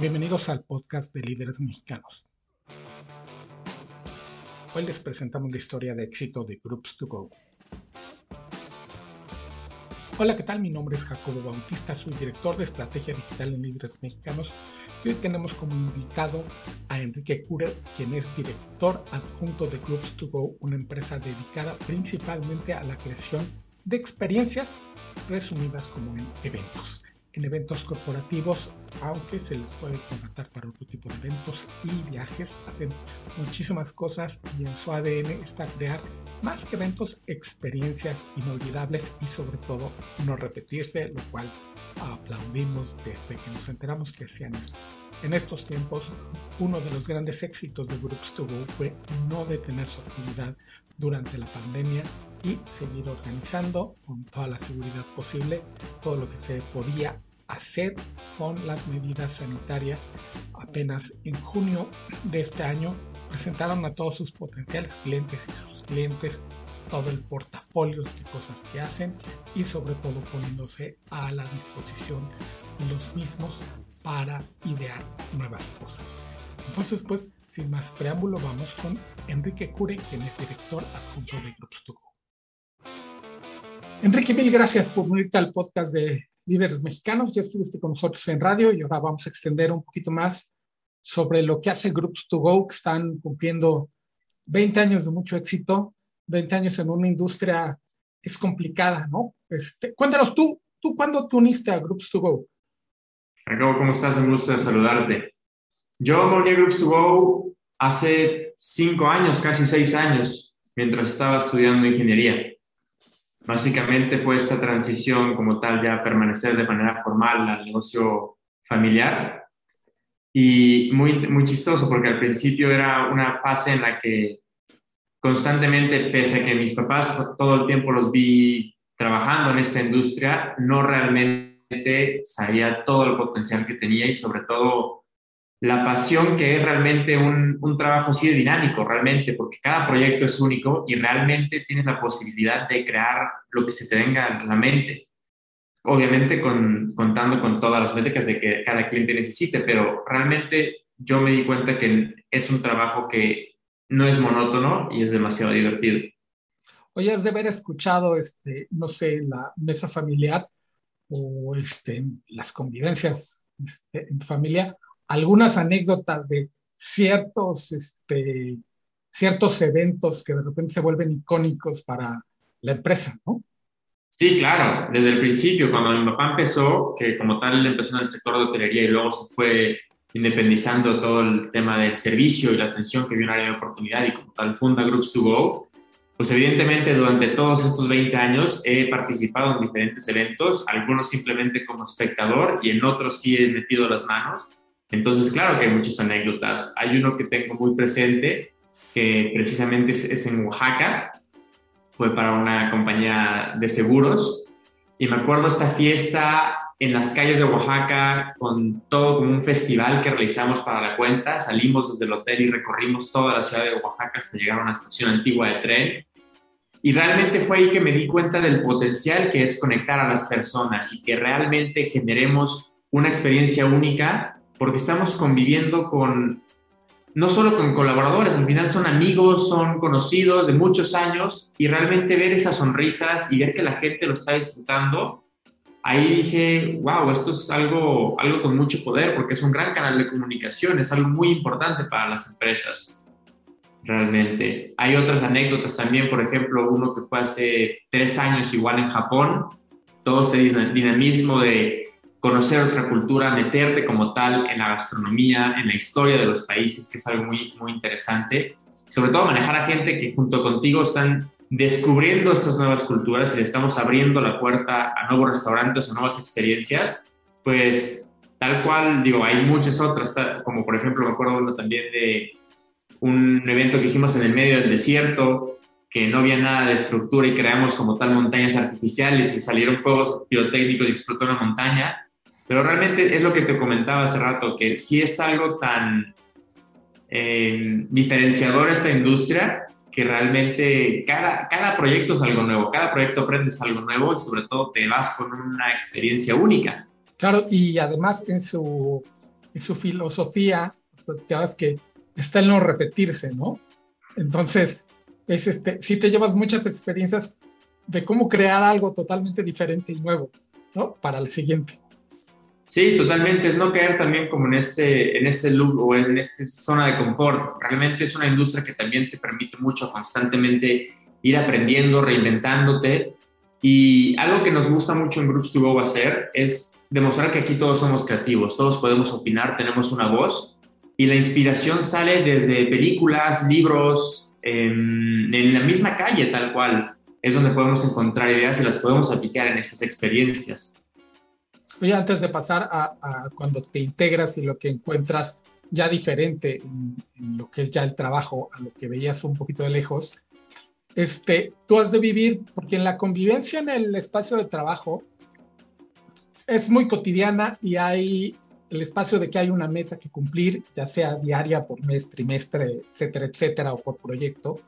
Bienvenidos al podcast de líderes mexicanos. Hoy les presentamos la historia de éxito de Groups to Go. Hola, ¿qué tal? Mi nombre es Jacobo Bautista, soy director de estrategia digital en líderes mexicanos y hoy tenemos como invitado a Enrique Cure, quien es director adjunto de Groups to Go, una empresa dedicada principalmente a la creación de experiencias resumidas como en eventos en eventos corporativos, aunque se les puede contratar para otro tipo de eventos y viajes, hacen muchísimas cosas y en su ADN está crear más que eventos, experiencias inolvidables y sobre todo no repetirse, lo cual aplaudimos desde que nos enteramos que hacían esto. En estos tiempos, uno de los grandes éxitos de Groups to Go fue no detener su actividad durante la pandemia y seguir organizando con toda la seguridad posible todo lo que se podía hacer con las medidas sanitarias. Apenas en junio de este año presentaron a todos sus potenciales clientes y sus clientes todo el portafolio de cosas que hacen y sobre todo poniéndose a la disposición de los mismos para idear nuevas cosas. Entonces, pues, sin más preámbulo, vamos con Enrique Cure, quien es director adjunto de Groups to Go. Enrique, mil gracias por unirte al podcast de líderes mexicanos. Ya estuviste con nosotros en radio y ahora vamos a extender un poquito más sobre lo que hace Groups to Go, que están cumpliendo 20 años de mucho éxito, 20 años en una industria que es complicada, ¿no? Este, cuéntanos tú, ¿tú cuándo te uniste a Groups to Go? Jacobo, ¿cómo estás? Un gusto de saludarte. Yo me uní a Groups to Go hace cinco años, casi seis años, mientras estaba estudiando ingeniería. Básicamente fue esta transición como tal ya permanecer de manera formal al negocio familiar. Y muy, muy chistoso porque al principio era una fase en la que constantemente, pese a que mis papás todo el tiempo los vi trabajando en esta industria, no realmente sabía todo el potencial que tenía y sobre todo la pasión que es realmente un, un, trabajo así dinámico, realmente, porque cada proyecto es único y realmente tienes la posibilidad de crear lo que se te venga a la mente. Obviamente con, contando con todas las métricas de que cada cliente necesite, pero realmente yo me di cuenta que es un trabajo que no es monótono y es demasiado divertido. Oye, has de haber escuchado, este, no sé, la mesa familiar o este, las convivencias este, en familia, algunas anécdotas de ciertos, este, ciertos eventos que de repente se vuelven icónicos para la empresa, ¿no? Sí, claro, desde el principio, cuando mi papá empezó, que como tal empezó en el sector de hotelería y luego se fue independizando todo el tema del servicio y la atención que vio un área de oportunidad y como tal funda Groups to Go, pues evidentemente durante todos estos 20 años he participado en diferentes eventos, algunos simplemente como espectador y en otros sí he metido las manos. Entonces, claro que hay muchas anécdotas. Hay uno que tengo muy presente, que precisamente es, en Oaxaca, fue para una compañía de seguros, y me acuerdo esta fiesta en las calles de Oaxaca con todo como un festival que realizamos para la cuenta. Salimos desde el hotel y recorrimos toda la ciudad de Oaxaca hasta llegar a una estación antigua de tren. Y realmente fue ahí que me di cuenta del potencial que es conectar a las personas y que realmente generemos una experiencia única porque estamos conviviendo con, no solo con colaboradores, al final son amigos, son conocidos de muchos años y realmente ver esas sonrisas y ver que la gente lo está disfrutando, ahí dije, wow, esto es algo, algo con mucho poder porque es un gran canal de comunicación, es algo muy importante para las empresas. Realmente. Hay otras anécdotas también, por ejemplo, uno que fue hace tres años igual en Japón, todo ese dinamismo de conocer otra cultura, meterte como tal en la gastronomía, en la historia de los países, que es algo muy, muy interesante. Sobre todo manejar a gente que junto contigo están descubriendo estas nuevas culturas y estamos abriendo la puerta a nuevos restaurantes o nuevas experiencias, pues tal cual, digo, hay muchas otras, como por ejemplo me acuerdo también de un evento que hicimos en el medio del desierto, que no había nada de estructura y creamos como tal montañas artificiales y salieron fuegos pirotécnicos y explotó una montaña. Pero realmente es lo que te comentaba hace rato, que si es algo tan eh, diferenciador esta industria, que realmente cada, cada proyecto es algo nuevo, cada proyecto aprendes algo nuevo y sobre todo te vas con una experiencia única. Claro, y además en su, y su filosofía, pues que está en no repetirse, ¿no? Entonces, es este, sí te llevas muchas experiencias de cómo crear algo totalmente diferente y nuevo, ¿no? Para el siguiente. Sí, totalmente. Es no caer también como en este, en este loop o en esta zona de confort. Realmente es una industria que también te permite mucho constantemente ir aprendiendo, reinventándote. Y algo que nos gusta mucho en Groups to Go hacer es demostrar que aquí todos somos creativos, todos podemos opinar, tenemos una voz y la inspiración sale desde películas, libros, en, en la misma calle tal cual. Es donde podemos encontrar ideas y las podemos aplicar en esas experiencias. Oye, antes de pasar a, cuando te integras y lo que encuentras ya diferente en, lo que es ya el trabajo a lo que veías un poquito de lejos, este, tú has de vivir, porque en la convivencia en el espacio de trabajo es muy cotidiana y hay el espacio de que hay una meta que cumplir, ya sea diaria, por mes, trimestre, etcétera, etcétera, o por proyecto.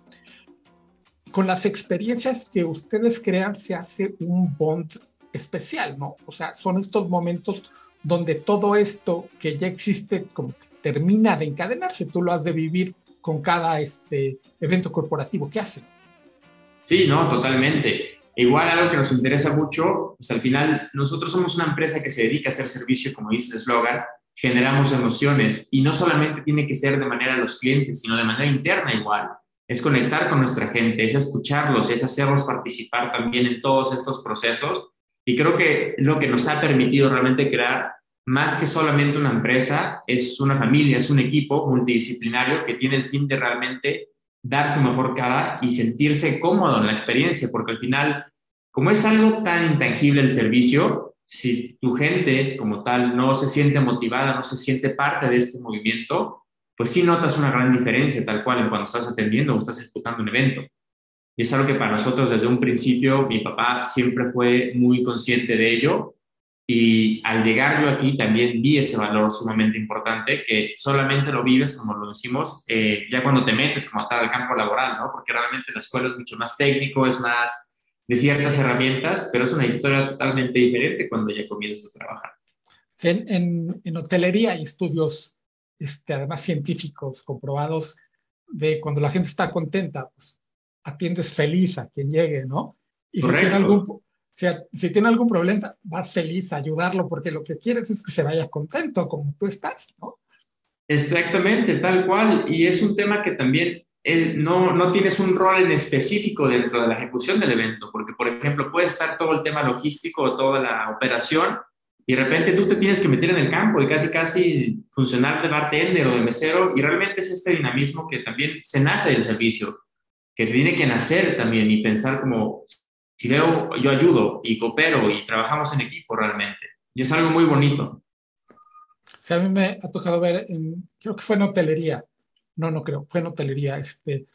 Con las experiencias que ustedes crean se hace un bond especial, ¿no? O sea, son estos momentos donde todo esto que ya existe termina de encadenarse, tú lo has de vivir con cada este evento corporativo que hacen. Sí, no, totalmente. Igual algo que nos interesa mucho, pues al final nosotros somos una empresa que se dedica a hacer servicio, como dice el generamos emociones y no solamente tiene que ser de manera a los clientes, sino de manera interna igual. Es conectar con nuestra gente, es escucharlos, es hacerlos participar también en todos estos procesos y creo que lo que nos ha permitido realmente crear, más que solamente una empresa, es una familia, es un equipo multidisciplinario que tiene el fin de realmente dar su mejor cara y sentirse cómodo en la experiencia, porque al final, como es algo tan intangible el servicio, si tu gente como tal no se siente motivada, no se siente parte de este movimiento, pues sí notas una gran diferencia tal cual en cuando estás atendiendo o estás ejecutando un evento. Y es algo que para nosotros desde un principio, mi papá siempre fue muy consciente de ello. Y al llegar yo aquí también vi ese valor sumamente importante que solamente lo vives, como lo decimos, eh, ya cuando te metes como tal al campo laboral, ¿no? Porque realmente la escuela es mucho más técnico, es más de ciertas herramientas, pero es una historia totalmente diferente cuando ya comienzas a trabajar. En, en, en hotelería hay estudios, este, además científicos, comprobados de cuando la gente está contenta, pues atiendes feliz a quien llegue, ¿no? Y si tiene, algún, si, tiene algún problema, vas feliz a ayudarlo porque lo que quieres es que se vaya contento como tú estás, ¿no? Exactamente, tal cual. Y es un tema que también él, no, no tienes un rol en específico dentro de la ejecución del evento, porque, por ejemplo, puede estar todo el tema logístico toda la operación y de repente tú te tienes que meter en el campo y casi, casi funcionar de bartender o de mesero y realmente es este dinamismo que también se nace del servicio que tiene que nacer también y pensar como, si veo, yo ayudo y coopero y trabajamos en equipo realmente. Y es algo muy bonito. a mí me ha tocado ver, creo que fue en hotelería, no, no creo, fue en hotelería, este,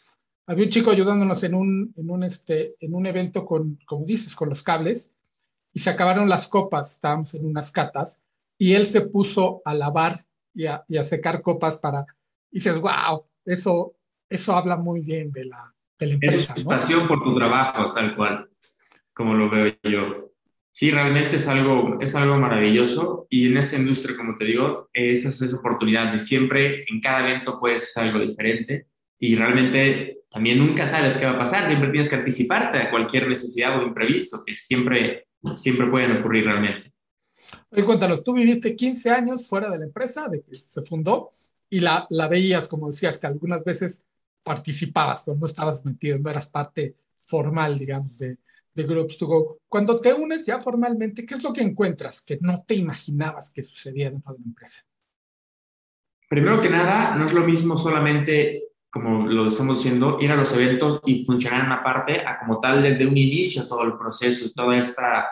había un chico ayudándonos en un, en un, este, en un evento con, como dices, con los cables, y se acabaron las copas, estábamos en unas catas, y él se puso a lavar y a, y a secar copas para, y dices, wow, eso, eso habla muy bien de la, es pasión por tu trabajo, tal cual, como lo veo yo. Sí, realmente es algo, es algo maravilloso y en esta industria, como te digo, esa es esa oportunidad de siempre, en cada evento puedes hacer algo diferente y realmente también nunca sabes qué va a pasar, siempre tienes que anticiparte a cualquier necesidad o imprevisto que siempre, siempre pueden ocurrir realmente. Oye, cuéntanos, tú viviste 15 años fuera de la empresa, de que se fundó, y la, la veías, como decías, que algunas veces participabas, pero no estabas metido, no eras parte formal, digamos, de, de Groups to Go. Cuando te unes ya formalmente, ¿qué es lo que encuentras que no te imaginabas que sucedía dentro de la empresa? Primero que nada, no es lo mismo solamente, como lo estamos diciendo, ir a los eventos y funcionar en una parte, a como tal desde un inicio todo el proceso, toda esta,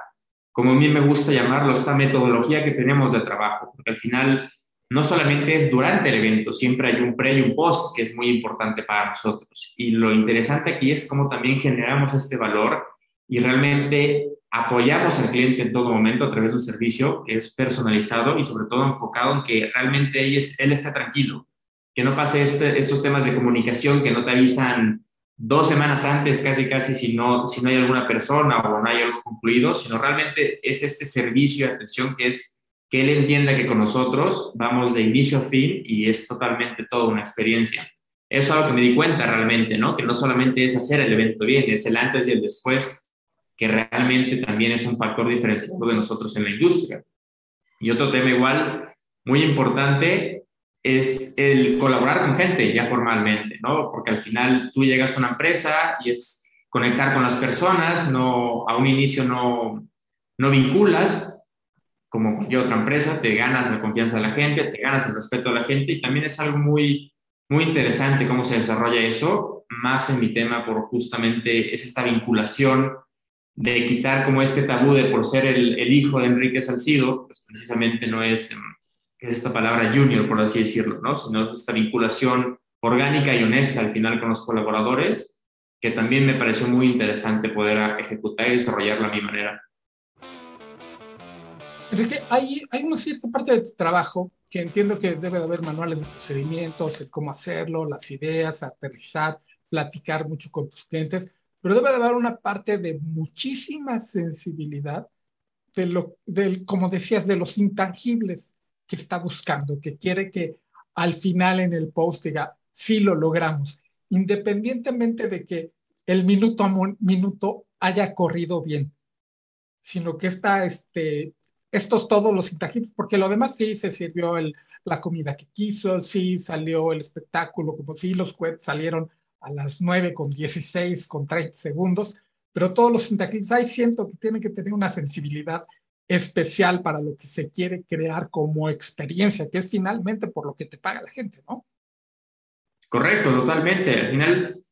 como a mí me gusta llamarlo, esta metodología que tenemos de trabajo, porque al final no solamente es durante el evento, siempre hay un pre y un post que es muy importante para nosotros. Y lo interesante aquí es cómo también generamos este valor y realmente apoyamos al cliente en todo momento a través de un servicio que es personalizado y sobre todo enfocado en que realmente él, él esté tranquilo, que no pase este, estos temas de comunicación que no te avisan dos semanas antes casi casi si no, si no hay alguna persona o no hay algo concluido, sino realmente es este servicio de atención que es que él entienda que con nosotros vamos de inicio a fin y es totalmente toda una experiencia. Eso es algo que me di cuenta realmente, ¿no? Que no solamente es hacer el evento bien, es el antes y el después, que realmente también es un factor diferenciador de nosotros en la industria. Y otro tema igual muy importante es el colaborar con gente ya formalmente, ¿no? Porque al final tú llegas a una empresa y es conectar con las personas, no, a un inicio no, no vinculas, como cualquier otra empresa, te ganas la confianza de la gente, te ganas el respeto de la gente y también es algo muy, muy interesante cómo se desarrolla eso, más en mi tema por justamente es esta vinculación de quitar como este tabú de por ser el, hijo de Enrique Salcido, pues precisamente no es, em, es esta palabra junior, por así decirlo, ¿no? sino es esta vinculación orgánica y honesta al final con los colaboradores, que también me pareció muy interesante poder ejecutar y desarrollarlo a mi manera. Enrique, hay, hay una cierta parte de tu trabajo que entiendo que debe de haber manuales de procedimientos, el cómo hacerlo, las ideas, aterrizar, platicar mucho con tus clientes, pero debe de haber una parte de muchísima sensibilidad de lo, del, como decías, de los intangibles que está buscando, que quiere que al final en el post diga, sí lo logramos, independientemente de que el minuto a minuto haya corrido bien, sino que está este, estos todos los intangibles, porque lo demás sí se sirvió el, la comida que quiso, sí salió el espectáculo, como sí los cohetes salieron a las 9 con 16, con 30 segundos, pero todos los intangibles, ahí siento que tienen que tener una sensibilidad especial para lo que se quiere crear como experiencia, que es finalmente por lo que te paga la gente, ¿no? Correcto, totalmente. Al final,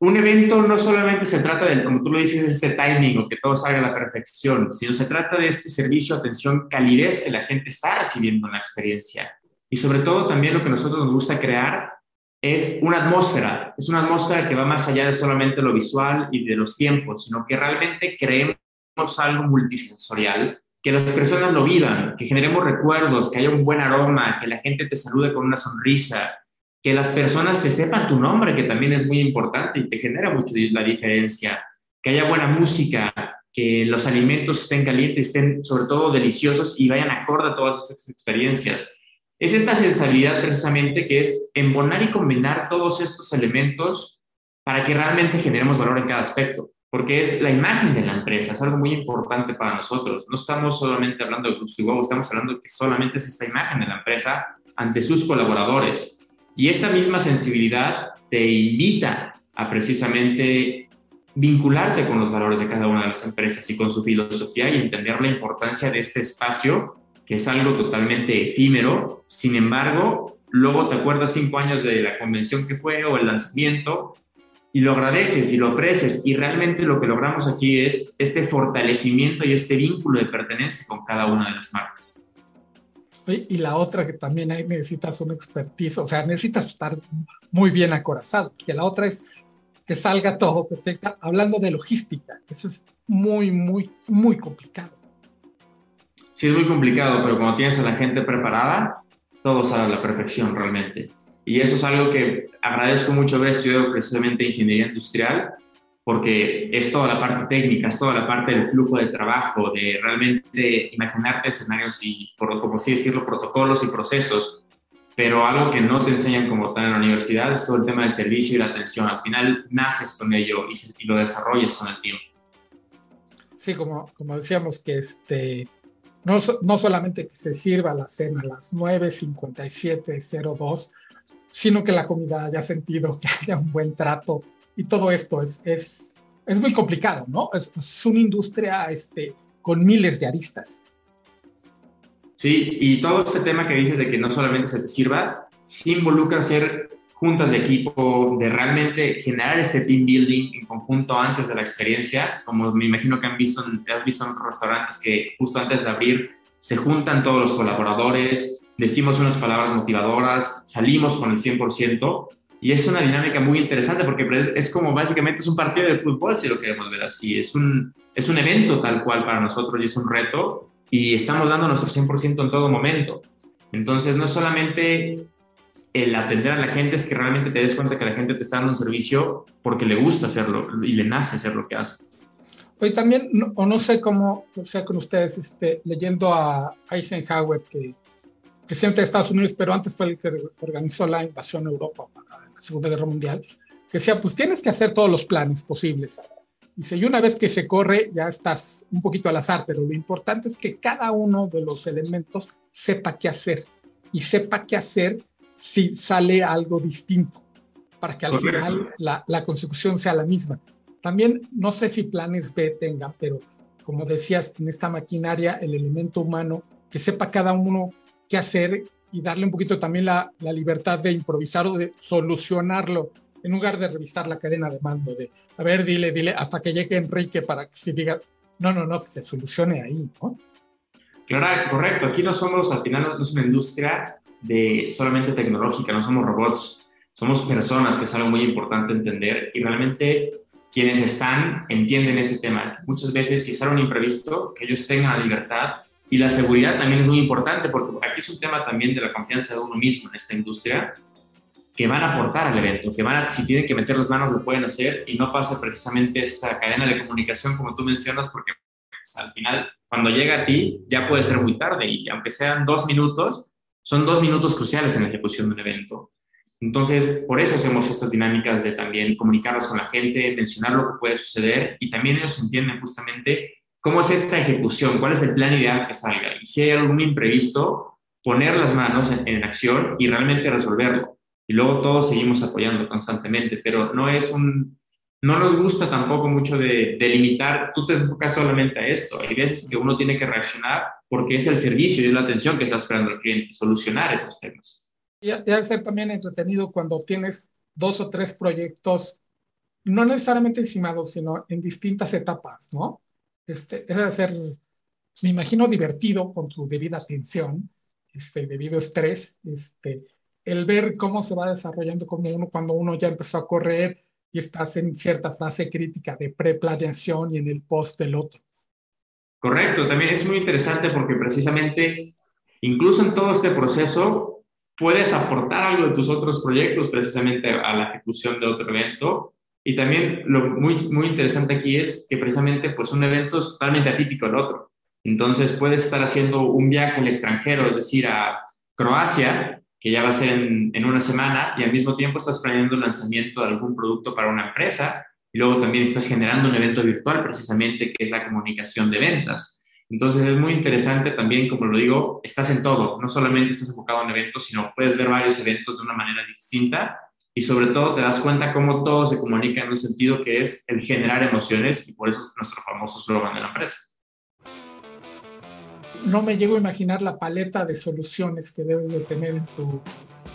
un evento no solamente se trata de, como tú lo dices, este timing o que todo salga a la perfección, sino se trata de este servicio, atención, calidez que la gente está recibiendo en la experiencia. Y sobre todo también lo que nosotros nos gusta crear es una atmósfera, es una atmósfera que va más allá de solamente lo visual y de los tiempos, sino que realmente creemos algo multisensorial, que las personas lo vivan, que generemos recuerdos, que haya un buen aroma, que la gente te salude con una sonrisa, que las personas se sepan tu nombre, que también es muy importante y te genera mucho la diferencia, que haya buena música, que los alimentos estén calientes, estén sobre todo deliciosos y vayan acorde a todas esas experiencias. Es esta sensibilidad precisamente que es embonar y combinar todos estos elementos para que realmente generemos valor en cada aspecto, porque es la imagen de la empresa, es algo muy importante para nosotros. No estamos solamente hablando de Club estamos hablando que solamente es esta imagen de la empresa ante sus colaboradores y esta misma sensibilidad te invita a precisamente vincularte con los valores de cada una de las empresas y con su filosofía y entender la importancia de este espacio, que es algo totalmente efímero. Sin embargo, luego te acuerdas cinco años de la convención que fue o el lanzamiento y lo agradeces y lo aprecias y realmente lo que logramos aquí es este fortalecimiento y este vínculo de pertenencia con cada una de las marcas. Y la otra que también ahí necesitas una expertise, o sea, necesitas estar muy bien acorazado, que la otra es que salga todo perfecto. Hablando de logística, eso es muy, muy, muy complicado. Sí, es muy complicado, pero cuando tienes a la gente preparada, todo sale a la perfección realmente. Y eso es algo que agradezco mucho haber estudiado precisamente ingeniería industrial, porque es toda la parte técnica, es toda la parte del flujo de trabajo, de realmente imaginarte escenarios y, por, como así decirlo, protocolos y procesos, pero algo que no te enseñan como tal en la universidad es todo el tema del servicio y la atención. Al final naces con ello y, lo desarrollas con el tiempo. Sí, como, como decíamos, que este, no, no solamente que se sirva la cena a las 9.57.02, sino que la comida haya sentido, que haya un buen trato y todo esto es, es, es muy complicado, ¿no? Es, una industria este, con miles de aristas. Sí, y todo este tema que dices de que no solamente se te sirva, sí involucra hacer juntas de equipo, de realmente generar este team building en conjunto antes de la experiencia, como me imagino que han visto, has visto en restaurantes que justo antes de abrir se juntan todos los colaboradores, decimos unas palabras motivadoras, salimos con el 100% y es una dinámica muy interesante porque pues, es, como básicamente es un partido de fútbol, si lo queremos ver así. Es un, es un evento tal cual para nosotros y es un reto y estamos dando nuestro 100% en todo momento. Entonces, no solamente el atender a la gente, es que realmente te des cuenta que la gente te está dando un servicio porque le gusta hacerlo y le nace hacer lo que hace. Hoy también, o no sé cómo sea con ustedes, este, leyendo a Eisenhower, que presidente de Estados Unidos, pero antes fue el que organizó la invasión a Europa la Segunda Guerra Mundial, que decía, pues tienes que hacer todos los planes posibles. Dice, y una vez que se corre, ya estás un poquito al azar, pero lo importante es que cada uno de los elementos sepa qué hacer y sepa qué hacer si sale algo distinto, para que al final la, la consecución sea la misma. También no sé si planes B tengan, pero como decías, en esta maquinaria, el elemento humano, que sepa cada uno qué hacer y darle un poquito también la, la libertad de improvisar o de solucionarlo, en lugar de revisar la cadena de mando, de, a ver, dile, dile, hasta que llegue Enrique para que se diga, no, no, no, que se solucione ahí, ¿no? Claro, correcto. Aquí no somos, al final, no es una industria de solamente tecnológica, no somos robots, somos personas, que es algo muy importante entender, y realmente quienes están entienden ese tema. Muchas veces, si sale un imprevisto, que ellos tengan la libertad y la seguridad también es muy importante, porque aquí es un tema también de la confianza de uno mismo en esta industria, que van a aportar al evento, que van a, si tienen que meter las manos, lo pueden hacer y no pasa precisamente esta cadena de comunicación como tú mencionas, porque pues, al final, cuando llega a ti, ya puede ser muy tarde y aunque sean dos minutos, son dos minutos cruciales en la ejecución de un evento. Entonces, por eso hacemos estas dinámicas de también comunicarnos con la gente, mencionar lo que puede suceder y también ellos entienden justamente cómo es esta ejecución, cuál es el plan ideal que salga. Y si hay algún imprevisto, poner las manos en, acción y realmente resolverlo. Y luego todos seguimos apoyando constantemente, pero no es un... No nos gusta tampoco mucho de, limitar, tú te enfocas solamente a esto. Hay veces que uno tiene que reaccionar porque es el servicio y es la atención que está esperando el cliente, solucionar esos temas. Y debe ser también entretenido cuando tienes dos o tres proyectos, no necesariamente encimados, sino en distintas etapas, ¿no? Este, debe ser, me imagino, divertido con tu debida atención, este, debido estrés, este, el ver cómo se va desarrollando como uno cuando uno ya empezó a correr y estás en cierta fase crítica de preplaneación y en el post del otro. Correcto, también es muy interesante porque precisamente, incluso en todo este proceso, puedes aportar algo de tus otros proyectos precisamente a la ejecución de otro evento. Y también lo muy, muy interesante aquí es que precisamente pues un evento es totalmente atípico al otro. Entonces puedes estar haciendo un viaje al extranjero, es decir, a Croacia, que ya va a ser en, en una semana, y al mismo tiempo estás planeando el lanzamiento de algún producto para una empresa, y luego también estás generando un evento virtual precisamente que es la comunicación de ventas. Entonces es muy interesante también, como lo digo, estás en todo, no solamente estás enfocado en eventos, sino puedes ver varios eventos de una manera distinta y sobre todo te das cuenta cómo todo se comunica en un sentido que es el generar emociones y por eso es nuestro famoso slogan de la empresa. No me llego a imaginar la paleta de soluciones que debes de tener en tu,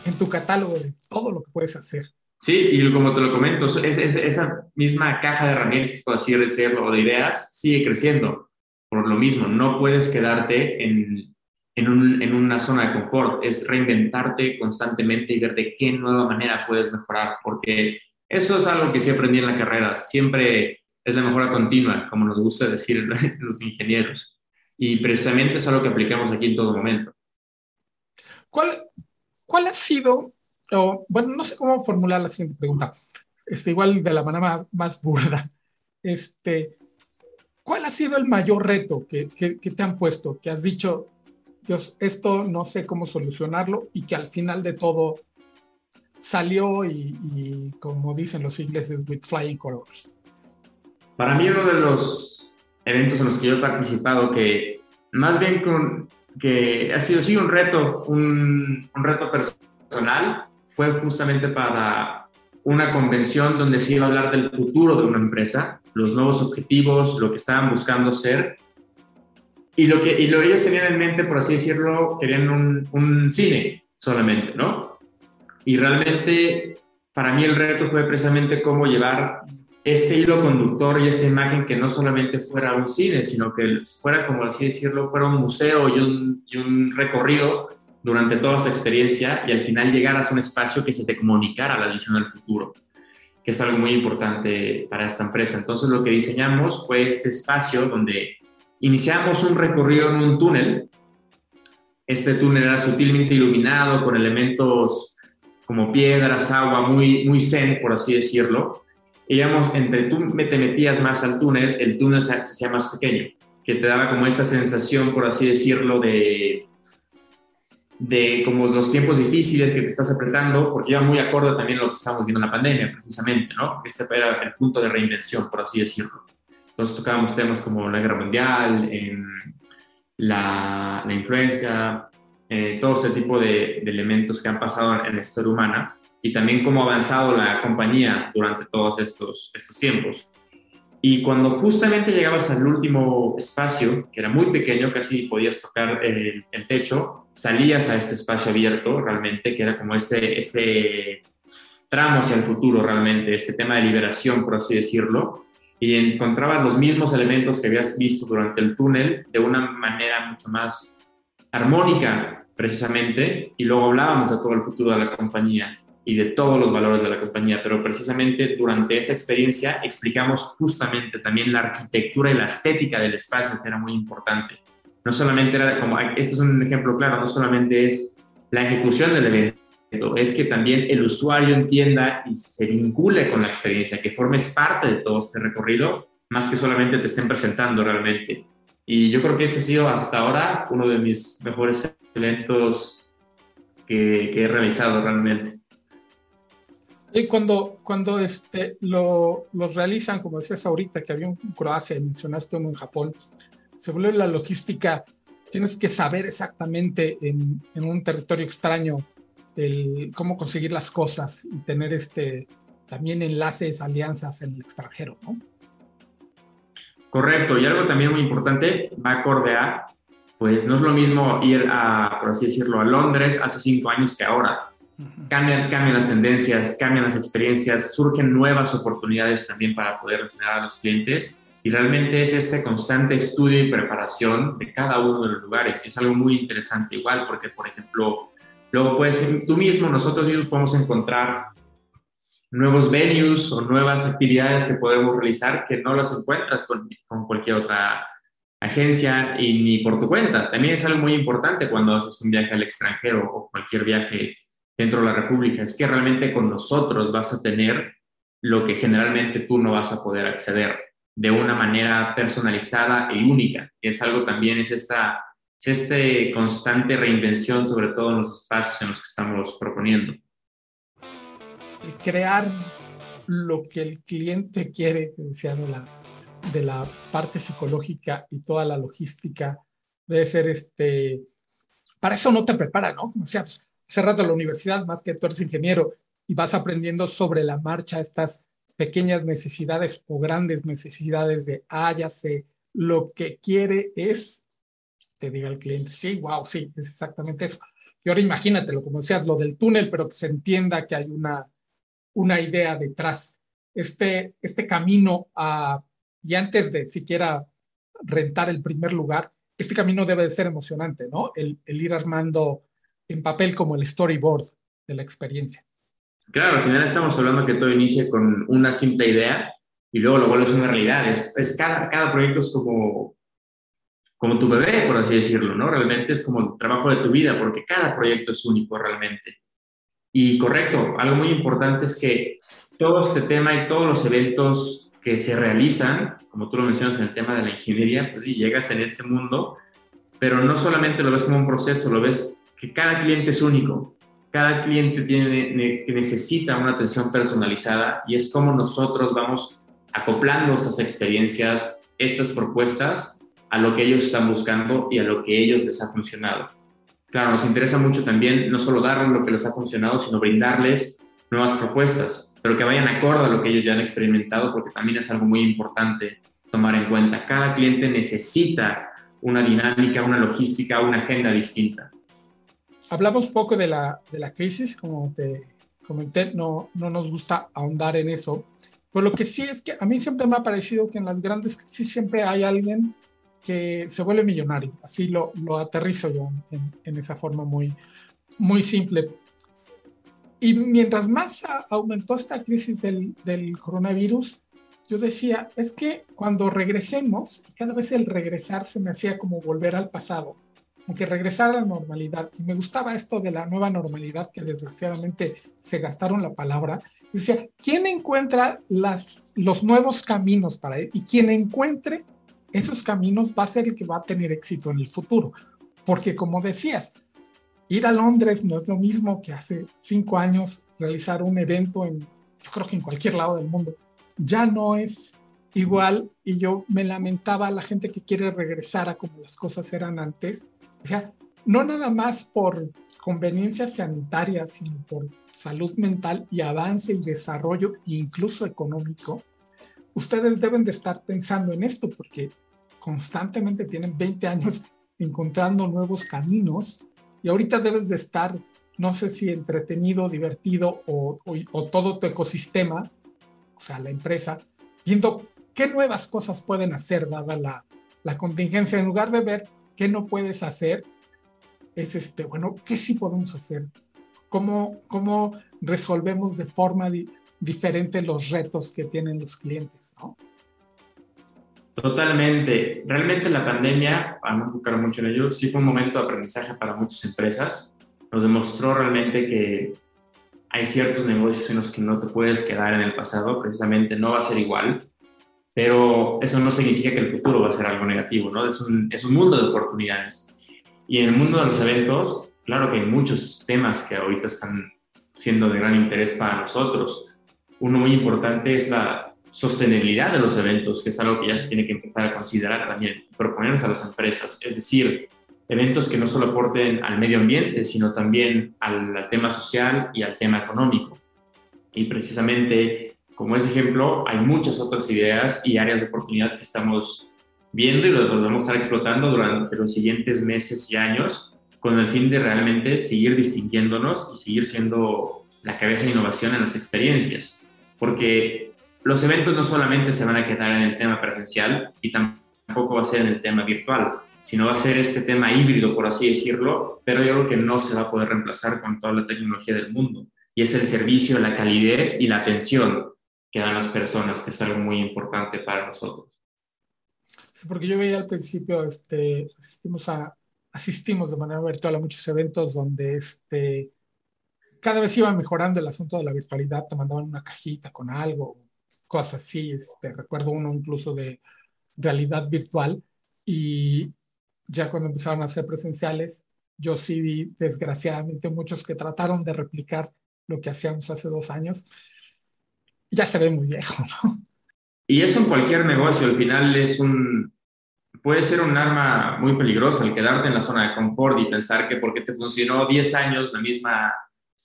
en tu catálogo de todo lo que puedes hacer. Sí, y como te lo comento, es, esa misma caja de herramientas, por así decirlo, o de ideas, sigue creciendo por lo mismo, no puedes quedarte en, en, una zona de confort, es reinventarte constantemente y ver de qué nueva manera puedes mejorar, porque eso es algo que sí aprendí en la carrera, siempre es la mejora continua, como nos gusta decir los ingenieros, y precisamente es algo que aplicamos aquí en todo momento. ¿Cuál, cuál ha sido, o, bueno, no sé cómo formular la siguiente pregunta, este, igual de la manera más, más burda, este, ¿Cuál ha sido el mayor reto que, te han puesto? Que has dicho, Dios, esto no sé cómo solucionarlo y que al final de todo salió y, como dicen los ingleses, with flying colors. Para mí uno de los eventos en los que yo he participado que más bien que ha sido sí un reto, un, un reto personal, fue justamente para una convención donde se iba a hablar del futuro de una empresa los nuevos objetivos, lo que estaban buscando ser. Y lo que y lo ellos tenían en mente, por así decirlo, querían un, un cine solamente, ¿no? Y realmente para mí el reto fue precisamente cómo llevar este hilo conductor y esta imagen que no solamente fuera un cine, sino que fuera, como así decirlo, fuera un museo y un, y un recorrido durante toda esta experiencia y al final llegaras a un espacio que se te comunicara la visión del futuro que es algo muy importante para esta empresa. Entonces lo que diseñamos fue este espacio donde iniciamos un recorrido en un túnel. Este túnel era sutilmente iluminado con elementos como piedras, agua, muy, muy zen, por así decirlo. digamos, entre tú te metías más al túnel, el túnel se hacía más pequeño, que te daba como esta sensación, por así decirlo, de, de como los tiempos difíciles que te estás apretando, porque iba muy acorde también a lo que estábamos viendo en la pandemia, precisamente, ¿no? Este era el punto de reinvención, por así decirlo. Entonces tocábamos temas como la guerra mundial, la, la influencia, eh, todo ese tipo de, de, elementos que han pasado en la historia humana y también cómo ha avanzado la compañía durante todos estos, estos tiempos. Y cuando justamente llegabas al último espacio, que era muy pequeño, casi podías tocar el, el, techo, salías a este espacio abierto realmente, que era como este, este tramo hacia el futuro realmente, este tema de liberación, por así decirlo, y encontrabas los mismos elementos que habías visto durante el túnel de una manera mucho más armónica, precisamente, y luego hablábamos de todo el futuro de la compañía y de todos los valores de la compañía, pero precisamente durante esa experiencia explicamos justamente también la arquitectura y la estética del espacio, que era muy importante. No solamente era como, este es un ejemplo claro, no solamente es la ejecución del evento, es que también el usuario entienda y se vincule con la experiencia, que formes parte de todo este recorrido, más que solamente te estén presentando realmente. Y yo creo que ese ha sido hasta ahora uno de mis mejores eventos que, que he realizado realmente. Y cuando, cuando este, lo, los realizan, como decías ahorita, que había un Croacia mencionaste uno en Japón, se vuelve la logística, tienes que saber exactamente en, en un territorio extraño el, cómo conseguir las cosas y tener este, también enlaces, alianzas en el extranjero, ¿no? Correcto, y algo también muy importante, va acorde a, pues no es lo mismo ir a, por así decirlo, a Londres hace cinco años que ahora Cambian, cambian las tendencias, cambian las experiencias, surgen nuevas oportunidades también para poder generar a los clientes y realmente es este constante estudio y preparación de cada uno de los lugares. Y es algo muy interesante igual porque, por ejemplo, luego puedes, tú mismo, nosotros mismos podemos encontrar nuevos venues o nuevas actividades que podemos realizar que no las encuentras con, con cualquier otra agencia y ni por tu cuenta. También es algo muy importante cuando haces un viaje al extranjero o cualquier viaje dentro de la República, es que realmente con nosotros vas a tener lo que generalmente tú no vas a poder acceder de una manera personalizada y única. Es algo también, es esta es este constante reinvención, sobre todo en los espacios en los que estamos proponiendo. Crear lo que el cliente quiere, de la, de la parte psicológica y toda la logística, debe ser este, para eso no te prepara, ¿no? Como sea, pues, hace rato la universidad, más que tú eres ingeniero y vas aprendiendo sobre la marcha estas pequeñas necesidades o grandes necesidades de, ah, ya sé, lo que quiere es, te diga el cliente, sí, wow, sí, es exactamente eso. Y ahora imagínatelo, como decías, lo del túnel, pero que se entienda que hay una, una idea detrás. Este, este camino a, y antes de siquiera rentar el primer lugar, este camino debe de ser emocionante, ¿no? El, el ir armando en papel como el storyboard de la experiencia. Claro, al final estamos hablando que todo inicia con una simple idea y luego lo vuelves una realidad. Es, es cada, cada proyecto es como, como tu bebé, por así decirlo, ¿no? Realmente es como el trabajo de tu vida, porque cada proyecto es único realmente. Y correcto, algo muy importante es que todo este tema y todos los eventos que se realizan, como tú lo mencionas en el tema de la ingeniería, pues sí, llegas en este mundo, pero no solamente lo ves como un proceso, lo ves que cada cliente es único, cada cliente tiene, necesita una atención personalizada y es como nosotros vamos acoplando estas experiencias, estas propuestas a lo que ellos están buscando y a lo que ellos les ha funcionado. Claro, nos interesa mucho también no solo darles lo que les ha funcionado, sino brindarles nuevas propuestas, pero que vayan acorde a lo que ellos ya han experimentado, porque también es algo muy importante tomar en cuenta. Cada cliente necesita una dinámica, una logística, una agenda distinta hablamos poco de la, de la crisis, como te comenté, no, no nos gusta ahondar en eso, pero lo que sí es que a mí siempre me ha parecido que en las grandes crisis siempre hay alguien que se vuelve millonario, así lo, lo aterrizo yo en, esa forma muy, muy simple. Y mientras más aumentó esta crisis del, del coronavirus, yo decía, es que cuando regresemos, cada vez el regresar se me hacía como volver al pasado aunque regresar a la normalidad. Y me gustaba esto de la nueva normalidad, que desgraciadamente se gastaron la palabra. Decía, ¿quién encuentra las, los nuevos caminos para él? Y quien encuentre esos caminos va a ser el que va a tener éxito en el futuro. Porque como decías, ir a Londres no es lo mismo que hace cinco años realizar un evento en, yo creo que en cualquier lado del mundo. Ya no es igual y yo me lamentaba a la gente que quiere regresar a como las cosas eran antes. O sea, no nada más por conveniencias sanitarias, sino por salud mental y avance y desarrollo, incluso económico. Ustedes deben de estar pensando en esto porque constantemente tienen 20 años encontrando nuevos caminos y ahorita debes de estar, no sé si entretenido, divertido o, o todo tu ecosistema, o sea, la empresa, viendo qué nuevas cosas pueden hacer dada la, la contingencia, en lugar de ver qué no puedes hacer, es este, bueno, ¿qué sí podemos hacer? ¿Cómo, cómo resolvemos de forma diferente los retos que tienen los clientes? ¿no? Totalmente. Realmente la pandemia, para no enfocar mucho en ello, sí fue un momento de aprendizaje para muchas empresas. Nos demostró realmente que hay ciertos negocios en los que no te puedes quedar en el pasado, precisamente no va a ser igual pero eso no significa que el futuro va a ser algo negativo, ¿no? Es un, es un mundo de oportunidades. Y en el mundo de los eventos, claro que hay muchos temas que ahorita están siendo de gran interés para nosotros. Uno muy importante es la sostenibilidad de los eventos, que es algo que ya se tiene que empezar a considerar también, proponerse a las empresas. Es decir, eventos que no solo aporten al medio ambiente, sino también al tema social y al tema económico. Y precisamente como ese ejemplo, hay muchas otras ideas y áreas de oportunidad que estamos viendo y los vamos a estar explotando durante los siguientes meses y años con el fin de realmente seguir distinguiéndonos y seguir siendo la cabeza de innovación en las experiencias. Porque los eventos no solamente se van a quedar en el tema presencial y tampoco va a ser en el tema virtual, sino va a ser este tema híbrido, por así decirlo, pero yo creo que no se va a poder reemplazar con toda la tecnología del mundo. Y es el servicio, la calidez y la atención que dan las personas, que es algo muy importante para nosotros. Sí, porque yo veía al principio, este, asistimos, a, asistimos de manera virtual a muchos eventos donde este, cada vez iba mejorando el asunto de la virtualidad, te mandaban una cajita con algo, cosas así, este, recuerdo uno incluso de realidad virtual, y ya cuando empezaron a ser presenciales, yo sí vi desgraciadamente muchos que trataron de replicar lo que hacíamos hace dos años ya se ve muy viejo, ¿no? Y eso en cualquier negocio, al final es un, puede ser un arma muy peligrosa el quedarte en la zona de confort y pensar que porque te funcionó 10 años la misma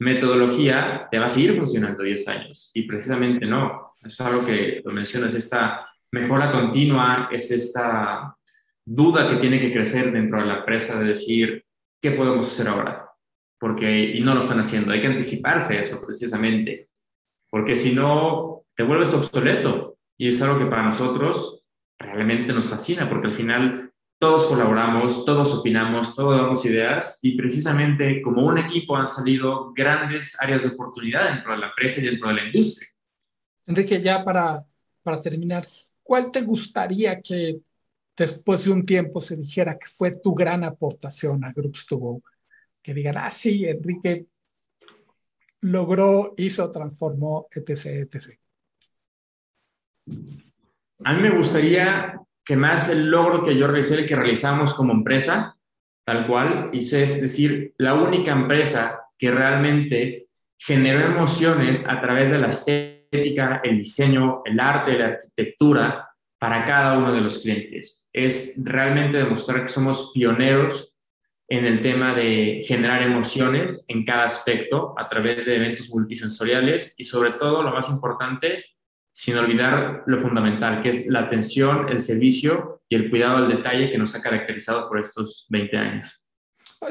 metodología, te va a seguir funcionando 10 años. Y precisamente no. es algo que lo mencionas, esta mejora continua, es esta duda que tiene que crecer dentro de la empresa de decir, ¿qué podemos hacer ahora? Porque, y no lo están haciendo, hay que anticiparse a eso precisamente porque si no, te vuelves obsoleto. Y es algo que para nosotros realmente nos fascina, porque al final todos colaboramos, todos opinamos, todos damos ideas y precisamente como un equipo han salido grandes áreas de oportunidad dentro de la empresa y dentro de la industria. Enrique, ya para, para terminar, ¿cuál te gustaría que después de un tiempo se dijera que fue tu gran aportación a Groups to Go? Que digan, ah, sí, Enrique logró, hizo, transformó, etc., etc. A mí me gustaría que más el logro que yo realicé, el que realizamos como empresa, tal cual, y es decir, la única empresa que realmente generó emociones a través de la estética, el diseño, el arte, la arquitectura para cada uno de los clientes. Es realmente demostrar que somos pioneros en el tema de generar emociones en cada aspecto a través de eventos multisensoriales y sobre todo, lo más importante, sin olvidar lo fundamental, que es la atención, el servicio y el cuidado al detalle que nos ha caracterizado por estos 20 años.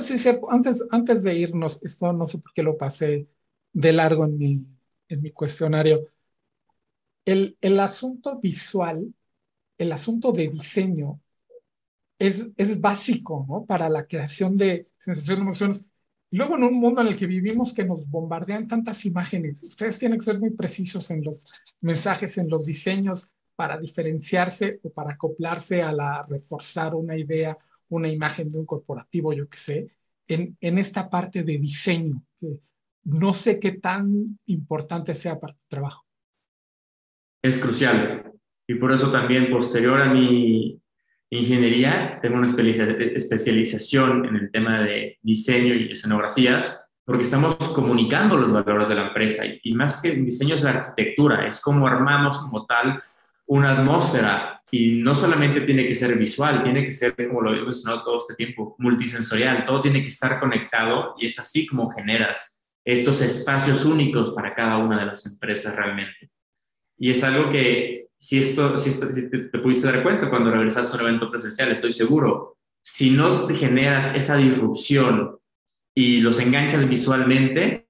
Sí, cierto. Antes, antes de irnos, esto no sé por qué lo pasé de largo en mi, en mi cuestionario. El, el asunto visual, el asunto de diseño es, es básico, ¿no? Para la creación de sensaciones, emociones. Luego en un mundo en el que vivimos que nos bombardean tantas imágenes, ustedes tienen que ser muy precisos en los mensajes, en los diseños para diferenciarse o para acoplarse a la reforzar una idea una imagen de un corporativo, yo qué sé, en, en esta parte de diseño, no sé qué tan importante sea para tu trabajo. Es crucial. Y por eso también, posterior a mi ingeniería, tengo una especialización en el tema de diseño y escenografías, porque estamos comunicando los valores de la empresa. Y, más que diseño es la arquitectura, es cómo armamos como tal una atmósfera. Y no solamente tiene que ser visual, tiene que ser, como lo hemos mencionado todo este tiempo, multisensorial. Todo tiene que estar conectado y es así como generas estos espacios únicos para cada una de las empresas realmente. Y es algo que, si, esto, si, te, pudiste dar cuenta cuando regresaste a un evento presencial, estoy seguro, si no generas esa disrupción y los enganchas visualmente,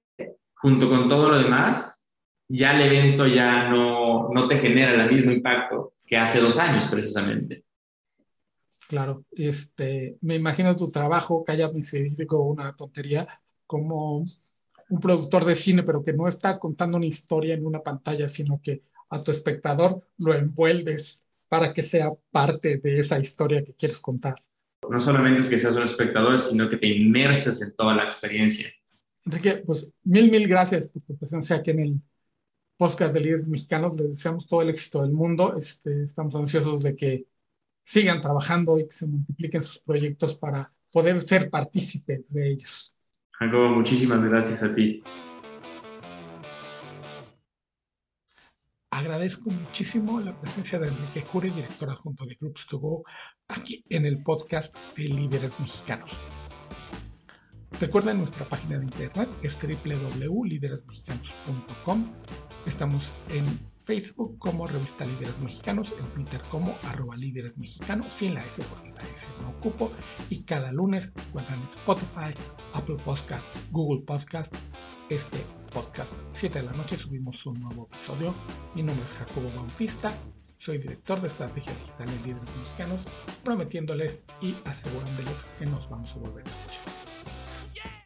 junto con todo lo demás, ya el evento ya no, no te genera el mismo impacto que hace dos años precisamente. Claro, este, me imagino tu trabajo, que haya digo una tontería, como un productor de cine, pero que no está contando una historia en una pantalla, sino que a tu espectador lo envuelves para que sea parte de esa historia que quieres contar. No solamente es que seas un espectador, sino que te inmerses en toda la experiencia. Enrique, pues mil, mil gracias por tu presencia aquí en el podcast de líderes mexicanos. Les deseamos todo el éxito del mundo. Este, estamos ansiosos de que sigan trabajando y que se multipliquen sus proyectos para poder ser partícipes de ellos. Jacobo, muchísimas gracias a ti. Agradezco muchísimo la presencia de Enrique Cure, director adjunto de Groups to Go, aquí en el podcast de Líderes Mexicanos. Recuerden nuestra página de internet es www.lideresmexicanos.com. Estamos en Facebook como Revista Líderes Mexicanos, en Twitter como arroba líderes mexicanos, sin la S porque la S no ocupo. Y cada lunes encuentran Spotify, Apple Podcast, Google Podcast, este podcast. 7 de la noche subimos un nuevo episodio. Mi nombre es Jacobo Bautista. Soy director de estrategia digital en líderes mexicanos, prometiéndoles y asegurándoles que nos vamos a volver a escuchar.